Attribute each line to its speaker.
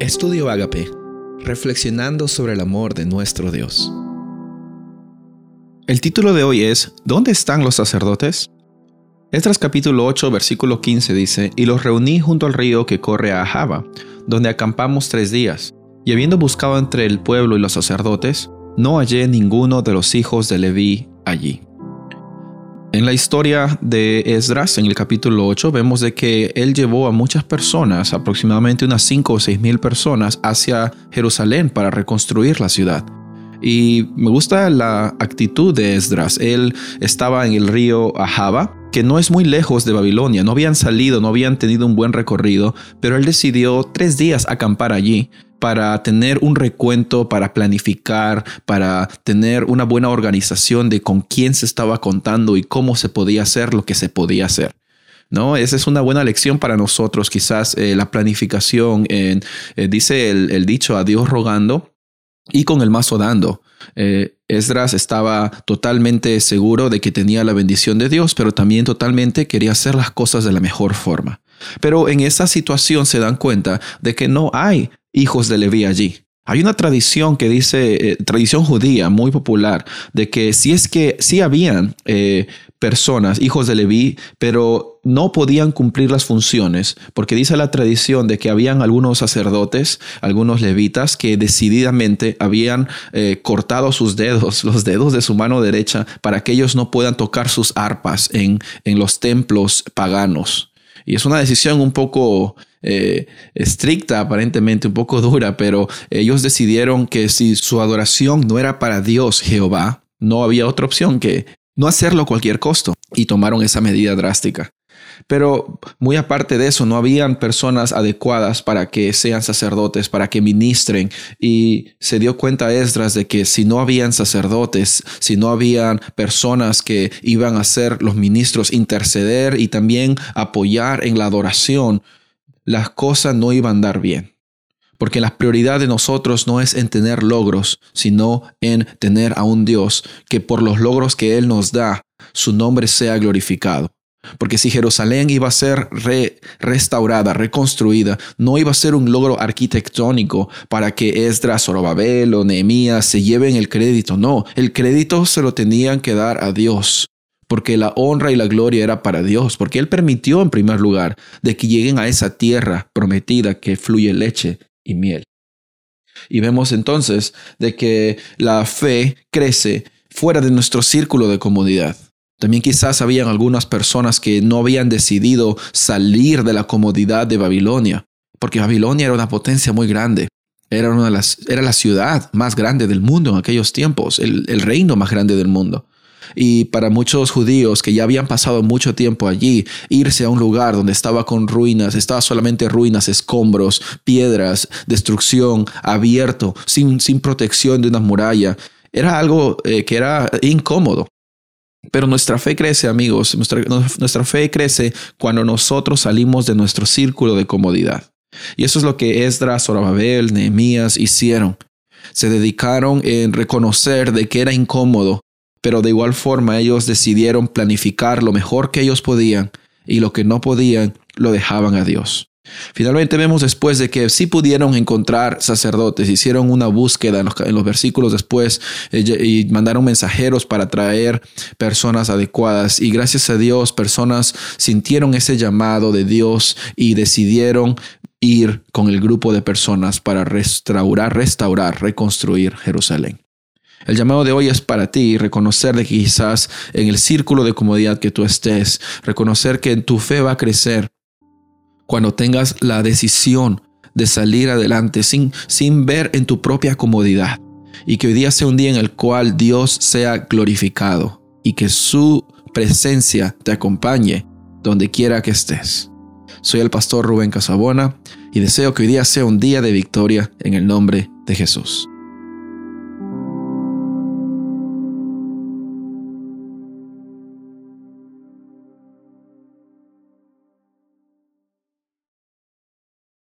Speaker 1: Estudio Agape, reflexionando sobre el amor de nuestro Dios. El título de hoy es ¿Dónde están los sacerdotes? Esdras capítulo 8, versículo 15 dice, Y los reuní junto al río que corre a Java, donde acampamos tres días, y habiendo buscado entre el pueblo y los sacerdotes, no hallé ninguno de los hijos de Leví allí. En la historia de Esdras, en el capítulo 8, vemos de que él llevó a muchas personas, aproximadamente unas 5 o 6 mil personas, hacia Jerusalén para reconstruir la ciudad. Y me gusta la actitud de Esdras. Él estaba en el río Ahava, que no es muy lejos de Babilonia. No habían salido, no habían tenido un buen recorrido, pero él decidió tres días acampar allí para tener un recuento, para planificar, para tener una buena organización de con quién se estaba contando y cómo se podía hacer lo que se podía hacer. ¿no? Esa es una buena lección para nosotros, quizás eh, la planificación, eh, dice el, el, dicho a Dios rogando y con el mazo dando. Eh, Esdras estaba totalmente seguro de que tenía la bendición de Dios, pero también totalmente quería hacer las cosas de la mejor forma. Pero en esa situación se dan cuenta de que no hay hijos de Leví allí. Hay una tradición que dice, eh, tradición judía muy popular, de que si es que sí habían eh, personas, hijos de Leví, pero no podían cumplir las funciones, porque dice la tradición de que habían algunos sacerdotes, algunos levitas, que decididamente habían eh, cortado sus dedos, los dedos de su mano derecha, para que ellos no puedan tocar sus arpas en, en los templos paganos. Y es una decisión un poco eh, estricta, aparentemente un poco dura, pero ellos decidieron que si su adoración no era para Dios Jehová, no había otra opción que no hacerlo a cualquier costo y tomaron esa medida drástica. Pero muy aparte de eso, no habían personas adecuadas para que sean sacerdotes, para que ministren. Y se dio cuenta Esdras de que si no habían sacerdotes, si no habían personas que iban a ser los ministros, interceder y también apoyar en la adoración, las cosas no iban a andar bien. Porque la prioridad de nosotros no es en tener logros, sino en tener a un Dios que por los logros que Él nos da, su nombre sea glorificado. Porque si Jerusalén iba a ser restaurada, reconstruida, no iba a ser un logro arquitectónico para que Esdras, Zorobabel o Nehemías se lleven el crédito. No, el crédito se lo tenían que dar a Dios porque la honra y la gloria era para Dios, porque Él permitió en primer lugar de que lleguen a esa tierra prometida que fluye leche y miel. Y vemos entonces de que la fe crece fuera de nuestro círculo de comodidad. También quizás habían algunas personas que no habían decidido salir de la comodidad de Babilonia, porque Babilonia era una potencia muy grande. Era, una de las, era la ciudad más grande del mundo en aquellos tiempos, el, reino más grande del mundo. Y para muchos judíos que ya habían pasado mucho tiempo allí, irse a un lugar donde estaba con ruinas, estaba solamente ruinas, escombros, piedras, destrucción, abierto, sin, sin protección de una muralla, era algo eh, que era incómodo. Pero nuestra fe crece, amigos, nuestra, fe crece cuando nosotros salimos de nuestro círculo de comodidad. Y eso es lo que Esdras, Zorobabel, Nehemías hicieron. Se dedicaron en reconocer de que era incómodo pero de igual forma ellos decidieron planificar lo mejor que ellos podían y lo que no podían lo dejaban a Dios. Finalmente vemos después de que sí pudieron encontrar sacerdotes, hicieron una búsqueda en los, versículos después eh, y mandaron mensajeros para traer personas adecuadas y gracias a Dios personas sintieron ese llamado de Dios y decidieron ir con el grupo de personas para restaurar, restaurar, reconstruir Jerusalén. El llamado de hoy es para ti, reconocer que quizás en el círculo de comodidad que tú estés, reconocer que tu fe va a crecer cuando tengas la decisión de salir adelante sin, sin ver en tu propia comodidad. Y que hoy día sea un día en el cual Dios sea glorificado y que su presencia te acompañe donde quiera que estés. Soy el pastor Rubén Casabona y deseo que hoy día sea un día de victoria en el nombre de Jesús.